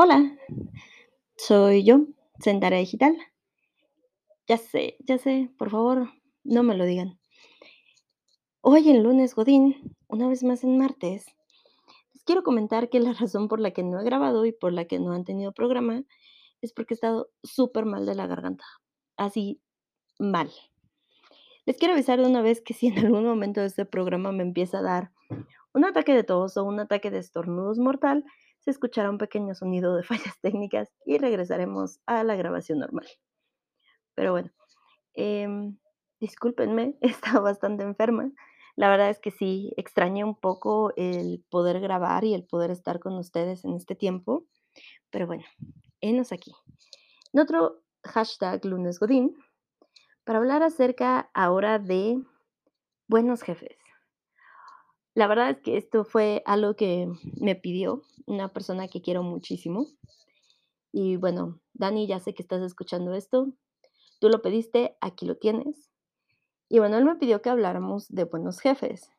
Hola, soy yo, Sendara Digital. Ya sé, ya sé, por favor, no me lo digan. Hoy en lunes Godín, una vez más en martes, les quiero comentar que la razón por la que no he grabado y por la que no han tenido programa es porque he estado súper mal de la garganta. Así, mal. Les quiero avisar de una vez que si en algún momento de este programa me empieza a dar un ataque de tos o un ataque de estornudos mortal, se escuchará un pequeño sonido de fallas técnicas y regresaremos a la grabación normal. Pero bueno, em, discúlpenme, he estado bastante enferma. La verdad es que sí, extrañé un poco el poder grabar y el poder estar con ustedes en este tiempo. Pero bueno, enos aquí. En otro hashtag lunes godín, para hablar acerca ahora de buenos jefes. La verdad es que esto fue algo que me pidió una persona que quiero muchísimo. Y bueno, Dani, ya sé que estás escuchando esto. Tú lo pediste, aquí lo tienes. Y bueno, él me pidió que habláramos de buenos jefes.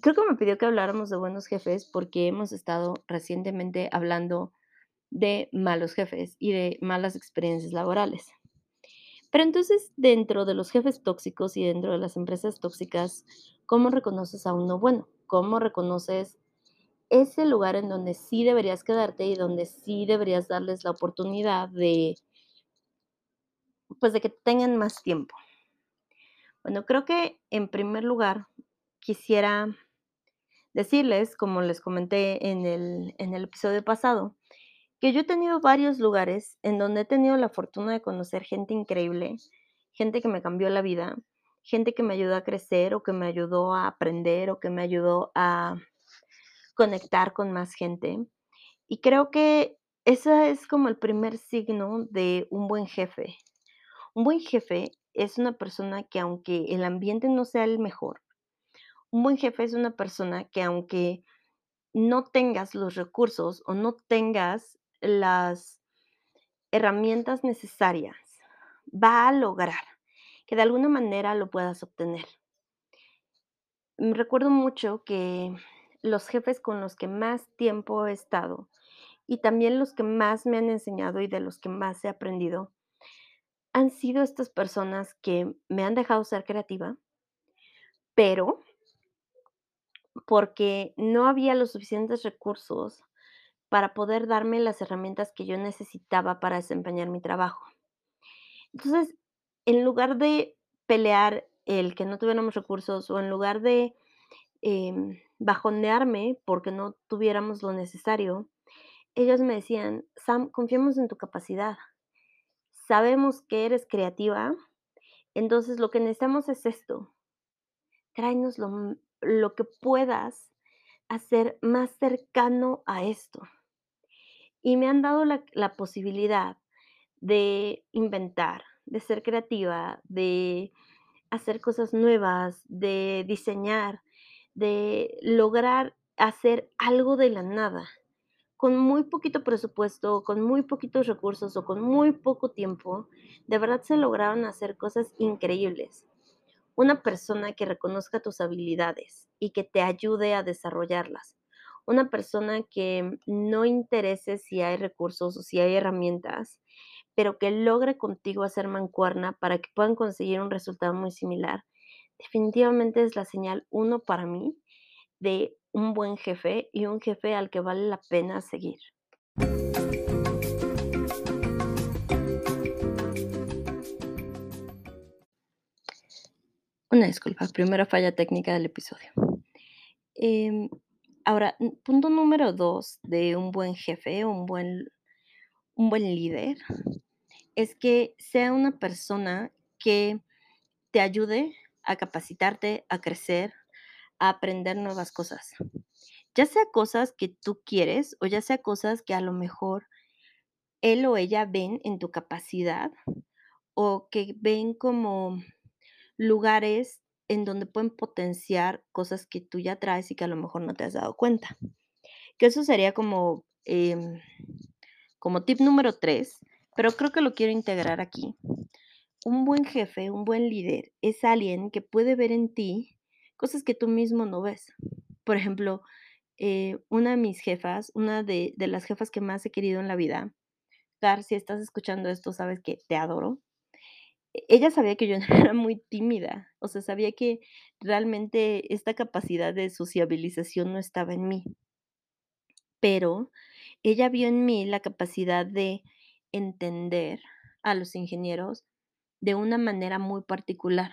Creo que me pidió que habláramos de buenos jefes porque hemos estado recientemente hablando de malos jefes y de malas experiencias laborales. Pero entonces, dentro de los jefes tóxicos y dentro de las empresas tóxicas, ¿cómo reconoces a uno bueno? ¿Cómo reconoces ese lugar en donde sí deberías quedarte y donde sí deberías darles la oportunidad de, pues, de que tengan más tiempo? Bueno, creo que en primer lugar quisiera decirles, como les comenté en el, en el episodio pasado, que yo he tenido varios lugares en donde he tenido la fortuna de conocer gente increíble, gente que me cambió la vida, gente que me ayudó a crecer o que me ayudó a aprender o que me ayudó a conectar con más gente. Y creo que ese es como el primer signo de un buen jefe. Un buen jefe es una persona que aunque el ambiente no sea el mejor, un buen jefe es una persona que aunque no tengas los recursos o no tengas las herramientas necesarias, va a lograr que de alguna manera lo puedas obtener. Me recuerdo mucho que los jefes con los que más tiempo he estado y también los que más me han enseñado y de los que más he aprendido han sido estas personas que me han dejado ser creativa, pero porque no había los suficientes recursos para poder darme las herramientas que yo necesitaba para desempeñar mi trabajo. Entonces, en lugar de pelear el que no tuviéramos recursos o en lugar de em, bajonearme porque no tuviéramos lo necesario, ellos me decían, Sam, confiamos en tu capacidad. Sabemos que eres creativa, entonces lo que necesitamos es esto. Tráenos lo, lo que puedas hacer más cercano a esto. Y me han dado la, posibilidad de inventar, de ser creativa, de hacer cosas nuevas, de diseñar, de lograr hacer algo de la nada, con muy poquito presupuesto, con muy poquitos recursos o con muy poco tiempo, de verdad se lograron hacer cosas increíbles. Una persona que reconozca tus habilidades y que te ayude a desarrollarlas. Una persona que no interese si hay recursos o si hay herramientas, pero que logre contigo hacer mancuerna para que puedan conseguir un resultado muy similar. Definitivamente es la señal uno para mí de un buen jefe y un jefe al que vale la pena seguir. Una disculpa, primera falla técnica del episodio. Em, ahora, punto número dos de un buen jefe, un buen, un buen líder, es que sea una persona que te ayude a capacitarte, a crecer, a aprender nuevas cosas. Ya sea cosas que tú quieres o ya sea cosas que a lo mejor él o ella ven en tu capacidad o que ven como lugares en donde pueden potenciar cosas que tú ya traes y que a lo mejor no te has dado cuenta. Que eso sería como, em, como tip número tres, pero creo que lo quiero integrar aquí. Un buen jefe, un buen líder es alguien que puede ver en ti cosas que tú mismo no ves. Por ejemplo, eh, una de mis jefas, una de de las jefas que más he querido en la vida, Gar, si estás escuchando esto, sabes que te adoro. E ella sabía que yo era muy tímida, o sea, sabía que realmente esta capacidad de sociabilización no estaba en mí. Pero ella vio en mí la capacidad de entender a los ingenieros de una manera muy particular,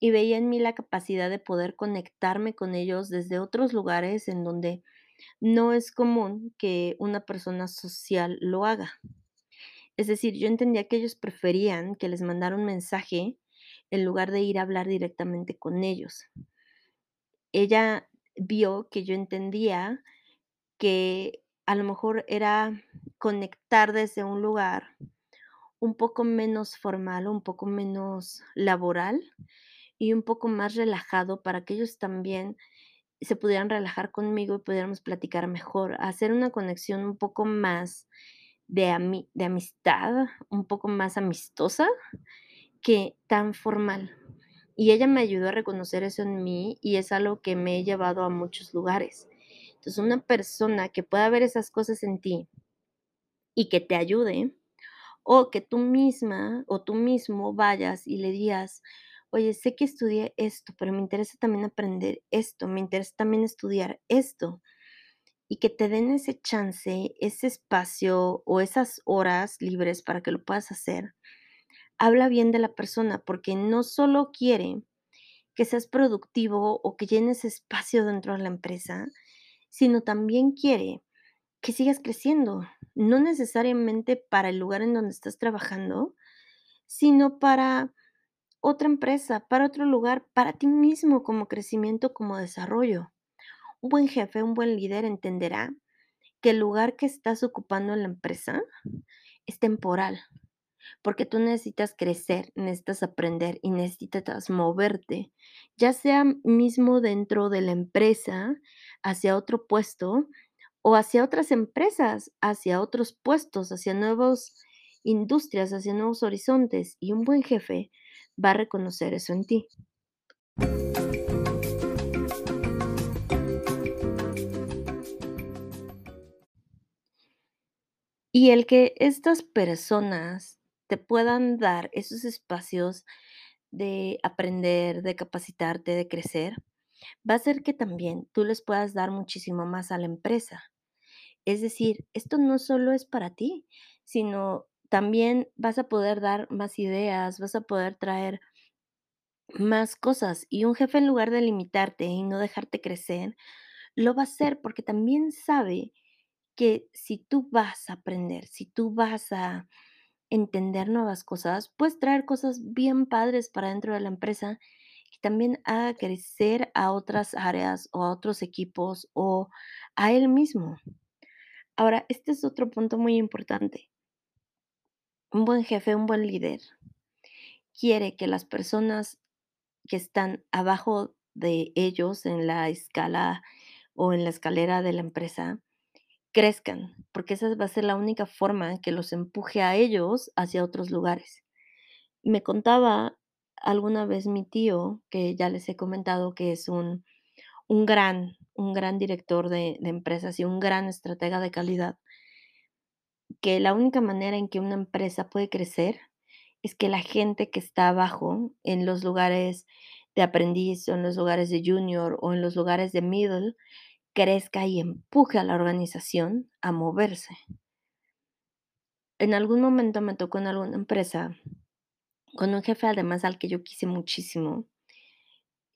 y veía en mí la capacidad de poder conectarme con ellos desde otros lugares en donde no es común que una persona social lo haga. Es decir, yo entendía que ellos preferían que les mandara un mensaje en lugar de ir a hablar directamente con ellos. Ella vio que yo entendía que a lo mejor era conectar desde un lugar un poco menos formal, un poco menos laboral y un poco más relajado para que ellos también se pudieran relajar conmigo y pudiéramos platicar mejor, hacer una conexión un poco más de ami de amistad, un poco más amistosa que tan formal. Y ella me ayudó a reconocer eso en mí, y es algo que me he llevado a muchos lugares. Entonces, una persona que pueda ver esas cosas en ti y que te ayude, o que tú misma o tú mismo vayas y le digas: "Oye, sé que estudié esto, pero me interesa también aprender esto, me interesa también estudiar esto", y que te den ese chance, ese espacio o esas horas libres para que lo puedas hacer, habla bien de la persona, porque no solo quiere que seas productivo o que llenes espacio dentro de la empresa, sino también quiere que sigas creciendo, no necesariamente para el lugar en donde estás trabajando, sino para otra empresa, para otro lugar, para ti mismo como crecimiento, como desarrollo. Un buen jefe, un buen líder entenderá que el lugar que estás ocupando en la empresa es temporal, porque tú necesitas crecer, necesitas aprender y necesitas moverte, ya sea mismo dentro de la empresa, hacia otro puesto, o hacia otras empresas, hacia otros puestos, hacia nuevos industrias, hacia nuevos horizontes, y un buen jefe va a reconocer eso en ti. Y el que estas personas te puedan dar esos espacios de aprender, de capacitarte, de crecer, va a hacer que también tú les puedas dar muchísimo más a la empresa. Es decir, esto no solo es para ti, sino también vas a poder dar más ideas, vas a poder traer más cosas. Y un jefe, en lugar de limitarte y no dejarte crecer, lo va a hacer porque también sabe que si tú vas a aprender, si tú vas a entender nuevas cosas, puedes traer cosas bien padres para dentro de la empresa que también haga crecer a otras áreas o a otros equipos o a él mismo. Ahora, este es otro punto muy importante. Un buen jefe, un buen líder quiere que las personas que están abajo de ellos en la escala o en la escalera de la empresa crezcan, porque esa va a ser la única forma que los empuje a ellos hacia otros lugares. Me contaba alguna vez mi tío, que ya les he comentado que es un un gran un gran director de de empresas y un gran estratega de calidad que la única manera en que una empresa puede crecer es que la gente que está abajo, en los lugares de aprendiz, o en los lugares de junior, o en los lugares de middle, crezca y empuje a la organización a moverse. En algún momento me tocó en alguna empresa, con un jefe, además, al que yo quise muchísimo,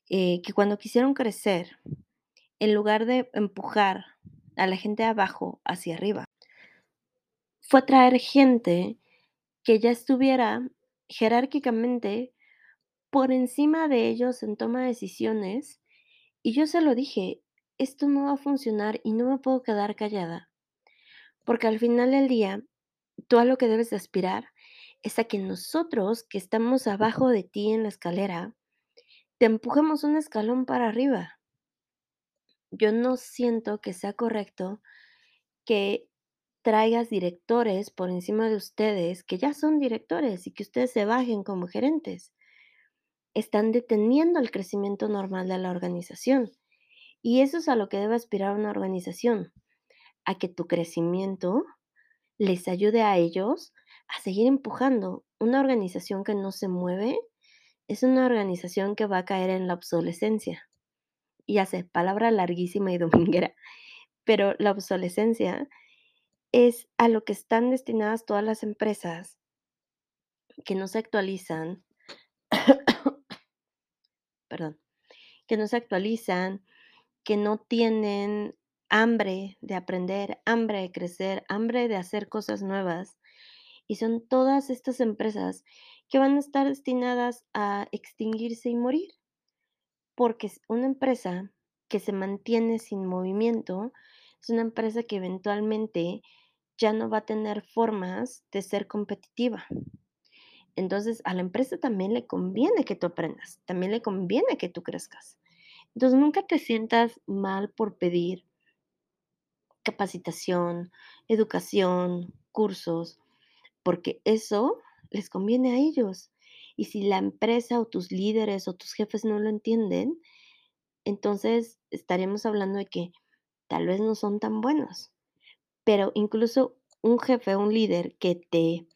eh, que cuando quisieron crecer, en lugar de empujar a la gente de abajo hacia arriba fue traer gente que ya estuviera jerárquicamente por encima de ellos en toma de decisiones, y yo se lo dije: "Esto no va a funcionar y no me puedo quedar callada". Porque al final del día, tú a lo que debes de aspirar es a que nosotros, que estamos abajo de ti en la escalera, te empujemos un escalón para arriba. Yo no siento que sea correcto que traigas directores por encima de ustedes, que ya son directores, y que ustedes se bajen como gerentes. Están deteniendo el crecimiento normal de la organización. Y eso es a lo que debe aspirar una organización, a que tu crecimiento les ayude a ellos a seguir empujando. Una organización que no se mueve es una organización que va a caer en la obsolescencia. Y hace palabra larguísima y dominguera, pero la obsolescencia es a lo que están destinadas todas las empresas que no se actualizan, perdón, que no se actualizan, que no tienen hambre de aprender, hambre de crecer, hambre de hacer cosas nuevas. Y son todas estas empresas que van a estar destinadas a extinguirse y morir. Porque una empresa que se mantiene sin movimiento es una empresa que eventualmente ya no va a tener formas de ser competitiva. Entonces, a la empresa también le conviene que tú aprendas, también le conviene que tú crezcas. Entonces, nunca te sientas mal por pedir capacitación, educación, cursos, porque eso les conviene a ellos. Y si la empresa o tus líderes o tus jefes no lo entienden, entonces estaremos hablando de que tal vez no son tan buenos. Pero incluso un jefe, un líder que te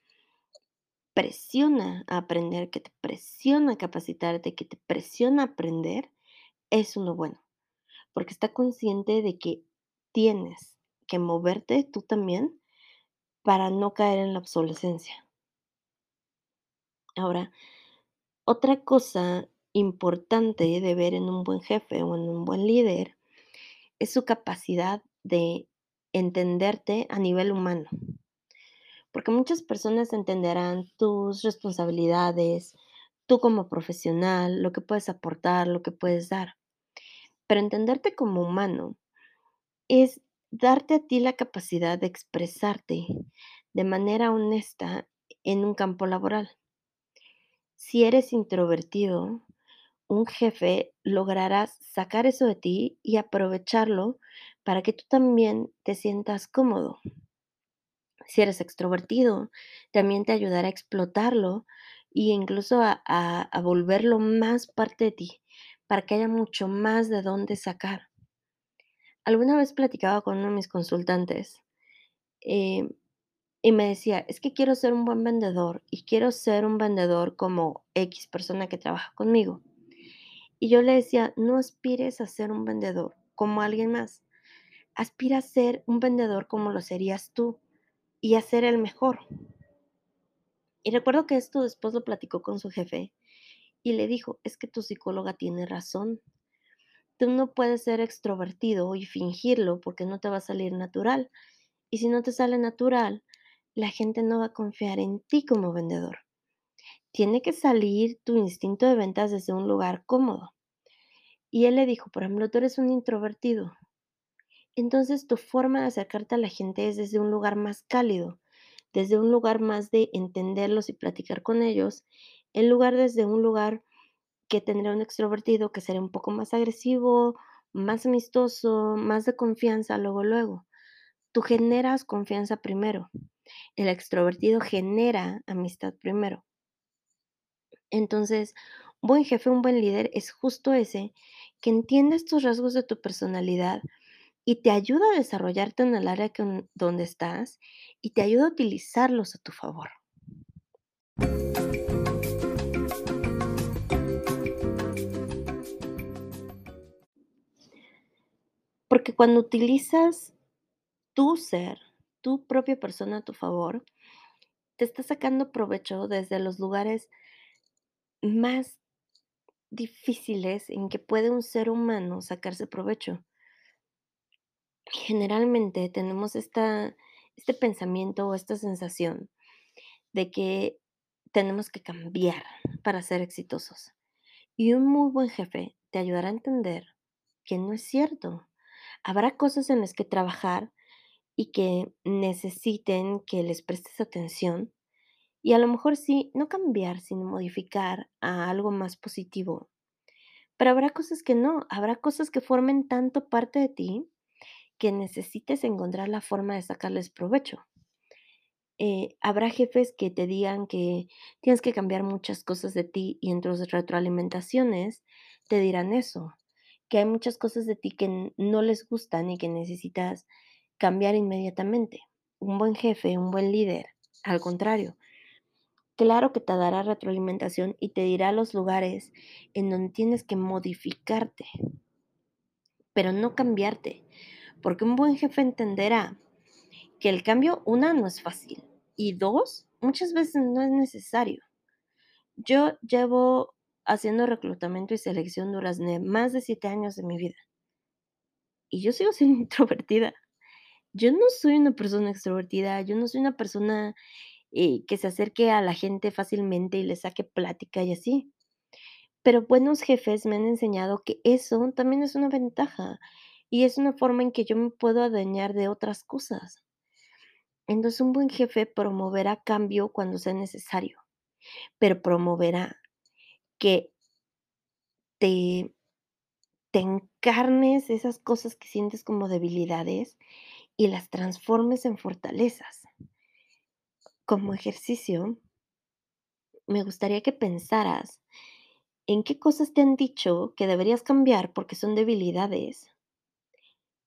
presiona a aprender, que te presiona a capacitarte, que te presiona a aprender, es uno bueno. Porque está consciente de que tienes que moverte tú también para no caer en la obsolescencia. Ahora, otra cosa importante de ver en un buen jefe o en un buen líder es su capacidad de entenderte a nivel humano. Porque muchas personas entenderán tus responsabilidades, tú como profesional, lo que puedes aportar, lo que puedes dar. Pero entenderte como humano es darte a ti la capacidad de expresarte de manera honesta en un campo laboral. Si eres introvertido, un jefe logrará sacar eso de ti y aprovecharlo para que tú también te sientas cómodo. Si eres extrovertido, también te ayudará a explotarlo e incluso a, a volverlo más parte de ti, para que haya mucho más de dónde sacar. Alguna vez platicaba con uno de mis consultantes eh, y me decía, es que quiero ser un buen vendedor y quiero ser un vendedor como X persona que trabaja conmigo. Y yo le decía, no aspires a ser un vendedor como alguien más. Aspira a ser un vendedor como lo serías tú y a ser el mejor. Y recuerdo que esto después lo platicó con su jefe y le dijo, es que tu psicóloga tiene razón. Tú no puedes ser extrovertido y fingirlo porque no te va a salir natural. Y si no te sale natural, la gente no va a confiar en ti como vendedor. Tiene que salir tu instinto de ventas desde un lugar cómodo. Y él le dijo, por ejemplo, tú eres un introvertido. Entonces tu forma de acercarte a la gente es desde un lugar más cálido, desde un lugar más de entenderlos y platicar con ellos, en lugar desde un lugar que tendría un extrovertido que sería un poco más agresivo, más amistoso, más de confianza, luego, luego. Tú generas confianza primero. El extrovertido genera amistad primero. Entonces, un buen jefe, un buen líder es justo ese que entiende estos rasgos de tu personalidad y te ayuda a desarrollarte en el área donde estás y te ayuda a utilizarlos a tu favor. Porque cuando utilizas tu ser, tu propia persona a tu favor, te está sacando provecho desde los lugares más difíciles en que puede un ser humano sacarse provecho. Generalmente tenemos esta, este pensamiento o esta sensación de que tenemos que cambiar para ser exitosos. Y un muy buen jefe te ayudará a entender que no es cierto. Habrá cosas en las que trabajar y que necesiten que les prestes atención y a lo mejor sí, no cambiar, sino modificar a algo más positivo. Pero habrá cosas que no, habrá cosas que formen tanto parte de ti que necesites encontrar la forma de sacarles provecho. Eh, habrá jefes que te digan que tienes que cambiar muchas cosas de ti y en tus retroalimentaciones te dirán eso que hay muchas cosas de ti que no les gustan y que necesitas cambiar inmediatamente. Un buen jefe, un buen líder, al contrario, claro que te dará retroalimentación y te dirá los lugares en donde tienes que modificarte pero no cambiarte, porque un buen jefe entenderá que el cambio, una, no es fácil y dos, muchas veces no es necesario. Yo llevo haciendo reclutamiento y selección durante más de 7 años de mi vida. Y yo sigo siendo introvertida. Yo no soy una persona extrovertida, yo no soy una persona, eh, que se acerque a la gente fácilmente y le saque plática y así. Pero buenos jefes me han enseñado que eso también es una ventaja, y es una forma en que yo me puedo adueñar de otras cosas. Entonces, un buen jefe promoverá cambio cuando sea necesario, pero promoverá que te te encarnes esas cosas que sientes como debilidades y las transformes en fortalezas. Como ejercicio me gustaría que pensaras en qué cosas te han dicho que deberías cambiar porque son debilidades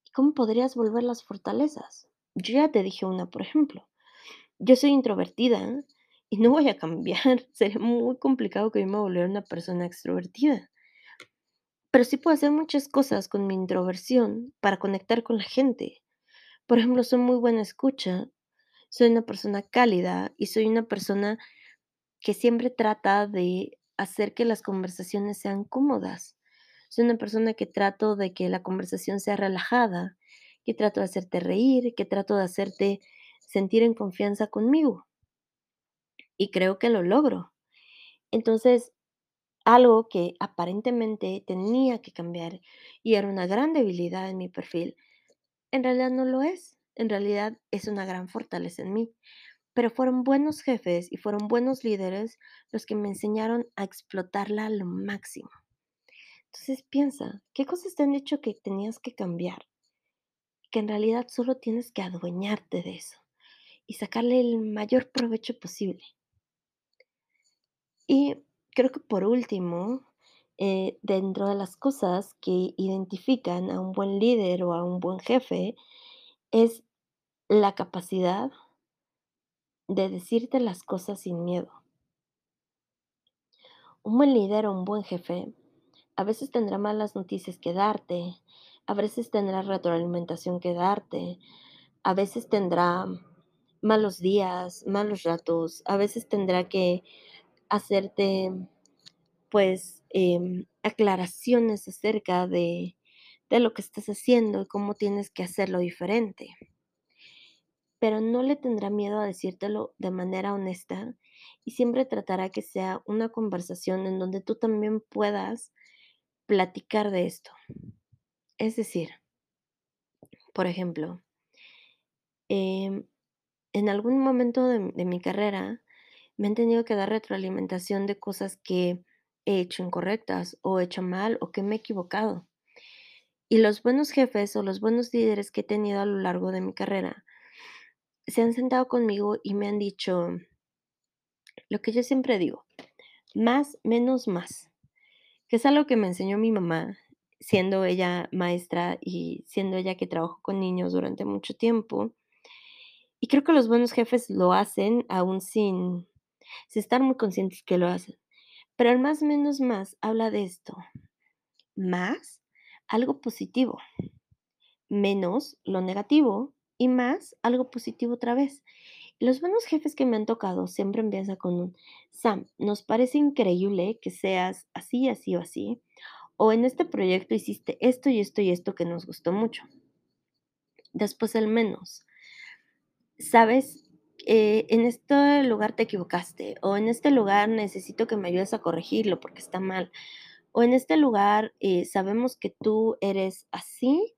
y cómo podrías volverlas fortalezas. Yo ya te dije una, por ejemplo, yo soy introvertida y no voy a cambiar, sería muy complicado que yo me volviera una persona extrovertida. Pero sí puedo hacer muchas cosas con mi introversión para conectar con la gente. Por ejemplo, soy muy buena escucha, soy una persona cálida y soy una persona que siempre trata de hacer que las conversaciones sean cómodas. Soy una persona que trato de que la conversación sea relajada, que trato de hacerte reír, que trato de hacerte sentir en confianza conmigo. Y creo que lo logro. Entonces, algo que aparentemente tenía que cambiar y era una gran debilidad en mi perfil, en realidad no lo es. En realidad es una gran fortaleza en mí. Pero fueron buenos jefes y fueron buenos líderes los que me enseñaron a explotarla a lo máximo. Entonces piensa, ¿qué cosas te han dicho que tenías que cambiar? Que en realidad solo tienes que adueñarte de eso y sacarle el mayor provecho posible. Y creo que por último, eh, dentro de las cosas que identifican a un buen líder o a un buen jefe, es la capacidad de decirte las cosas sin miedo. Un buen líder o un buen jefe a veces tendrá malas noticias que darte, a veces tendrá retroalimentación que darte, a veces tendrá malos días, malos ratos, a veces tendrá que hacerte, pues, em, aclaraciones acerca de de lo que estás haciendo y cómo tienes que hacerlo diferente. Pero no le tendrá miedo a decírtelo de manera honesta y siempre tratará que sea una conversación en donde tú también puedas platicar de esto. Es decir por ejemplo em, en algún momento de de mi carrera me han tenido que dar retroalimentación de cosas que he hecho incorrectas o hecho mal o que me he equivocado. Y los buenos jefes o los buenos líderes que he tenido a lo largo de mi carrera se han sentado conmigo y me han dicho lo que yo siempre digo: "Más, menos, más", que es algo que me enseñó mi mamá, siendo ella maestra y siendo ella que trabajó con niños durante mucho tiempo. Y creo que los buenos jefes lo hacen aún sin sin estar muy conscientes que lo hacen. Pero el más, menos, más habla de esto: más, algo positivo, menos lo negativo y más algo positivo otra vez. Los buenos jefes que me han tocado siempre empieza con un: "Sam, nos parece increíble que seas así, así o así, o en este proyecto hiciste esto y esto y esto que nos gustó mucho". Después el menos. ¿Sabes? Eh, en este lugar te equivocaste, o en este lugar necesito que me ayudes a corregirlo porque está mal, o en este lugar, eh, sabemos que tú eres así,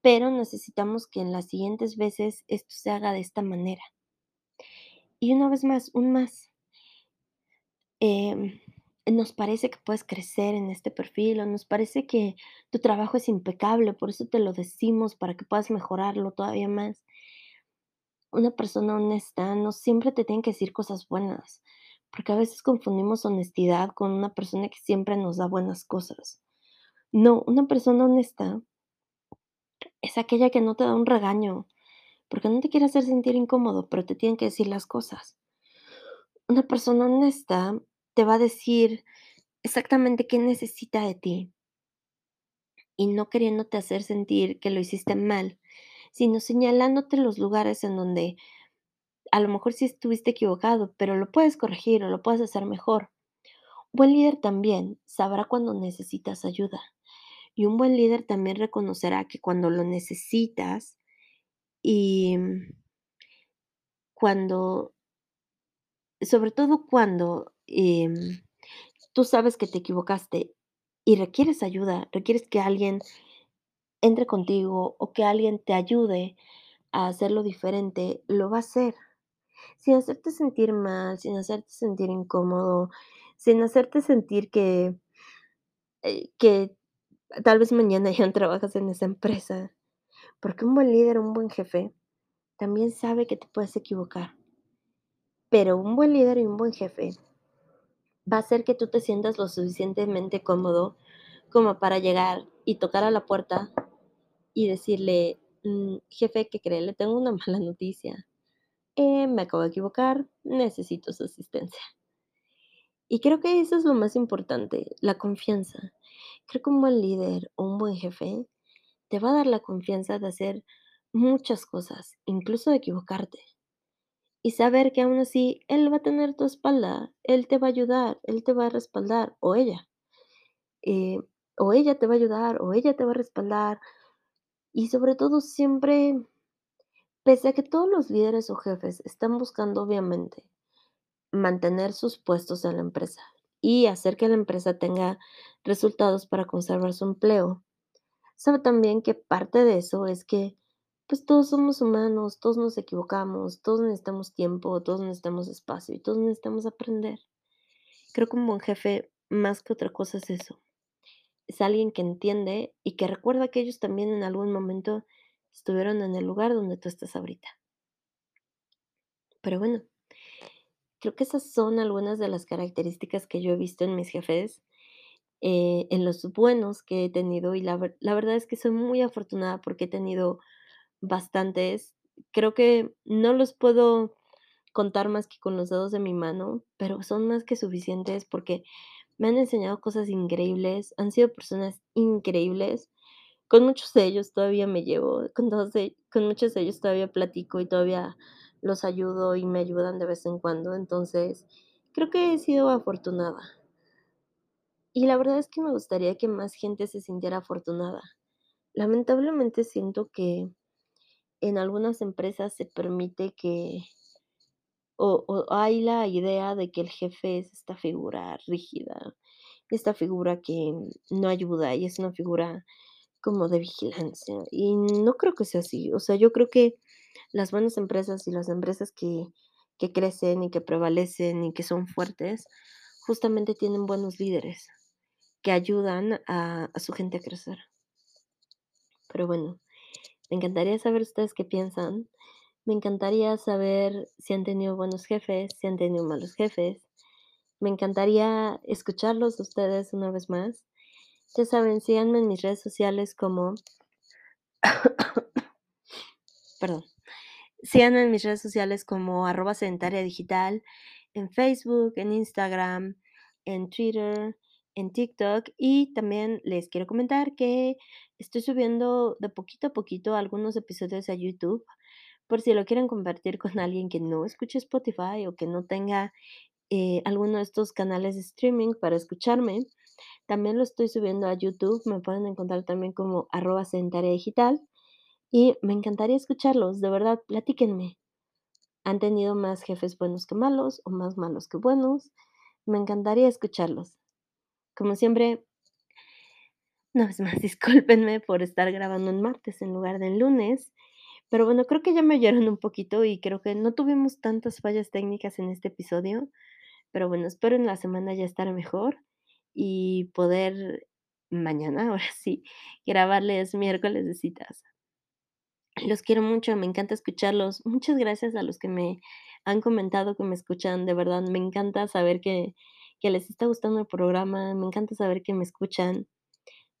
pero necesitamos que en las siguientes veces esto se haga de esta manera. Y una vez más, un más. Em, nos parece que puedes crecer en este perfil, o nos parece que tu trabajo es impecable, por eso te lo decimos para que puedas mejorarlo todavía más. Una persona honesta no siempre te tiene que decir cosas buenas, porque a veces confundimos honestidad con una persona que siempre nos da buenas cosas. No, una persona honesta es aquella que no te da un regaño, porque no te quiere hacer sentir incómodo, pero te tiene que decir las cosas. Una persona honesta te va a decir exactamente qué necesita de ti. Y no queriéndote hacer sentir que lo hiciste mal, sino señalándote los lugares en donde a lo mejor sí estuviste equivocado, pero lo puedes corregir o lo puedes hacer mejor. Un buen líder también sabrá cuando necesitas ayuda. Y un buen líder también reconocerá que cuando lo necesitas y cuando sobre todo cuando, em, tú sabes que te equivocaste y requieres ayuda, requieres que alguien entre contigo o que alguien te ayude a hacerlo diferente, lo va a hacer. Sin hacerte sentir mal, sin hacerte sentir incómodo, sin hacerte sentir que eh, que tal vez mañana ya no trabajas en esa empresa. Porque un buen líder, un buen jefe, también sabe que te puedes equivocar. Pero un buen líder y un buen jefe va a hacer que tú te sientas lo suficientemente cómodo como para llegar y tocar a la puerta y decirle: "Mm, jefe, ¿qué cree? Le tengo una mala noticia. Eh, me acabo de equivocar, necesito su asistencia". Y creo que eso es lo más importante, la confianza. Creo que un buen líder o un buen jefe te va a dar la confianza de hacer muchas cosas, incluso de equivocarte. Y saber que aún así él va a tener tu espalda, él te va a ayudar, él te va a respaldar, o ella. Eh, o ella te va a ayudar, o ella te va a respaldar. Y sobre todo siempre, pese a que todos los líderes o jefes están buscando, obviamente, mantener sus puestos en la empresa y hacer que la empresa tenga resultados para conservar su empleo. Sabe también que parte de eso es que, pues, todos somos humanos, todos nos equivocamos, todos necesitamos tiempo, todos necesitamos espacio y todos necesitamos aprender. Creo que un buen jefe, más que otra cosa, es eso. Es alguien que entiende y que recuerda que ellos también en algún momento estuvieron en el lugar donde tú estás ahorita. Pero bueno, creo que esas son algunas de las características que yo he visto en mis jefes, eh, en los buenos que he tenido, y la la verdad es que soy muy afortunada porque he tenido bastantes. Creo que no los puedo contar más que con los dedos de mi mano, pero son más que suficientes porque me han enseñado cosas increíbles, han sido personas increíbles. Con muchos de ellos todavía me llevo, con todos de con muchos de ellos todavía platico y todavía los ayudo y me ayudan de vez en cuando. Entonces, creo que he sido afortunada. Y la verdad es que me gustaría que más gente se sintiera afortunada. Lamentablemente siento que en algunas empresas se permite que o hay la idea de que el jefe es esta figura rígida, esta figura que no ayuda y es una figura como de vigilancia, y no creo que sea así. O sea, yo creo que las buenas empresas y las empresas que que crecen y que prevalecen y que son fuertes, justamente tienen buenos líderes que ayudan a a su gente a crecer. Pero bueno, me encantaría saber ustedes qué piensan. Me encantaría saber si han tenido buenos jefes, si han tenido malos jefes. Me encantaría escucharlos de ustedes una vez más. Ya saben, síganme en mis redes sociales como perdón. Síganme en mis redes sociales como arroba sedentaria digital, en Facebook, en Instagram, en Twitter, en TikTok, y también les quiero comentar que estoy subiendo de poquito a poquito algunos episodios a YouTube, por si lo quieren compartir con alguien que no escuche Spotify o que no tenga, eh, alguno de estos canales de streaming para escucharme. También lo estoy subiendo a YouTube, me pueden encontrar también como arroba sedentaria digital, y me encantaría escucharlos, de verdad, platíquenme. ¿Han tenido más jefes buenos que malos o más malos que buenos? Me encantaría escucharlos. Como siempre una vez más, discúlpenme por estar grabando en martes en lugar de en lunes, pero bueno, creo que ya me oyeron un poquito y creo que no tuvimos tantas fallas técnicas en este episodio, pero bueno, espero en la semana ya estar mejor y poder mañana, ahora sí, grabarles miércoles de citas. Los quiero mucho, me encanta escucharlos. Muchas gracias a los que me han comentado que me escuchan, de verdad, me encanta saber que que les está gustando el programa, me encanta saber que me escuchan.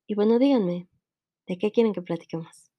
Y bueno, díganme, ¿de qué quieren que platiquemos?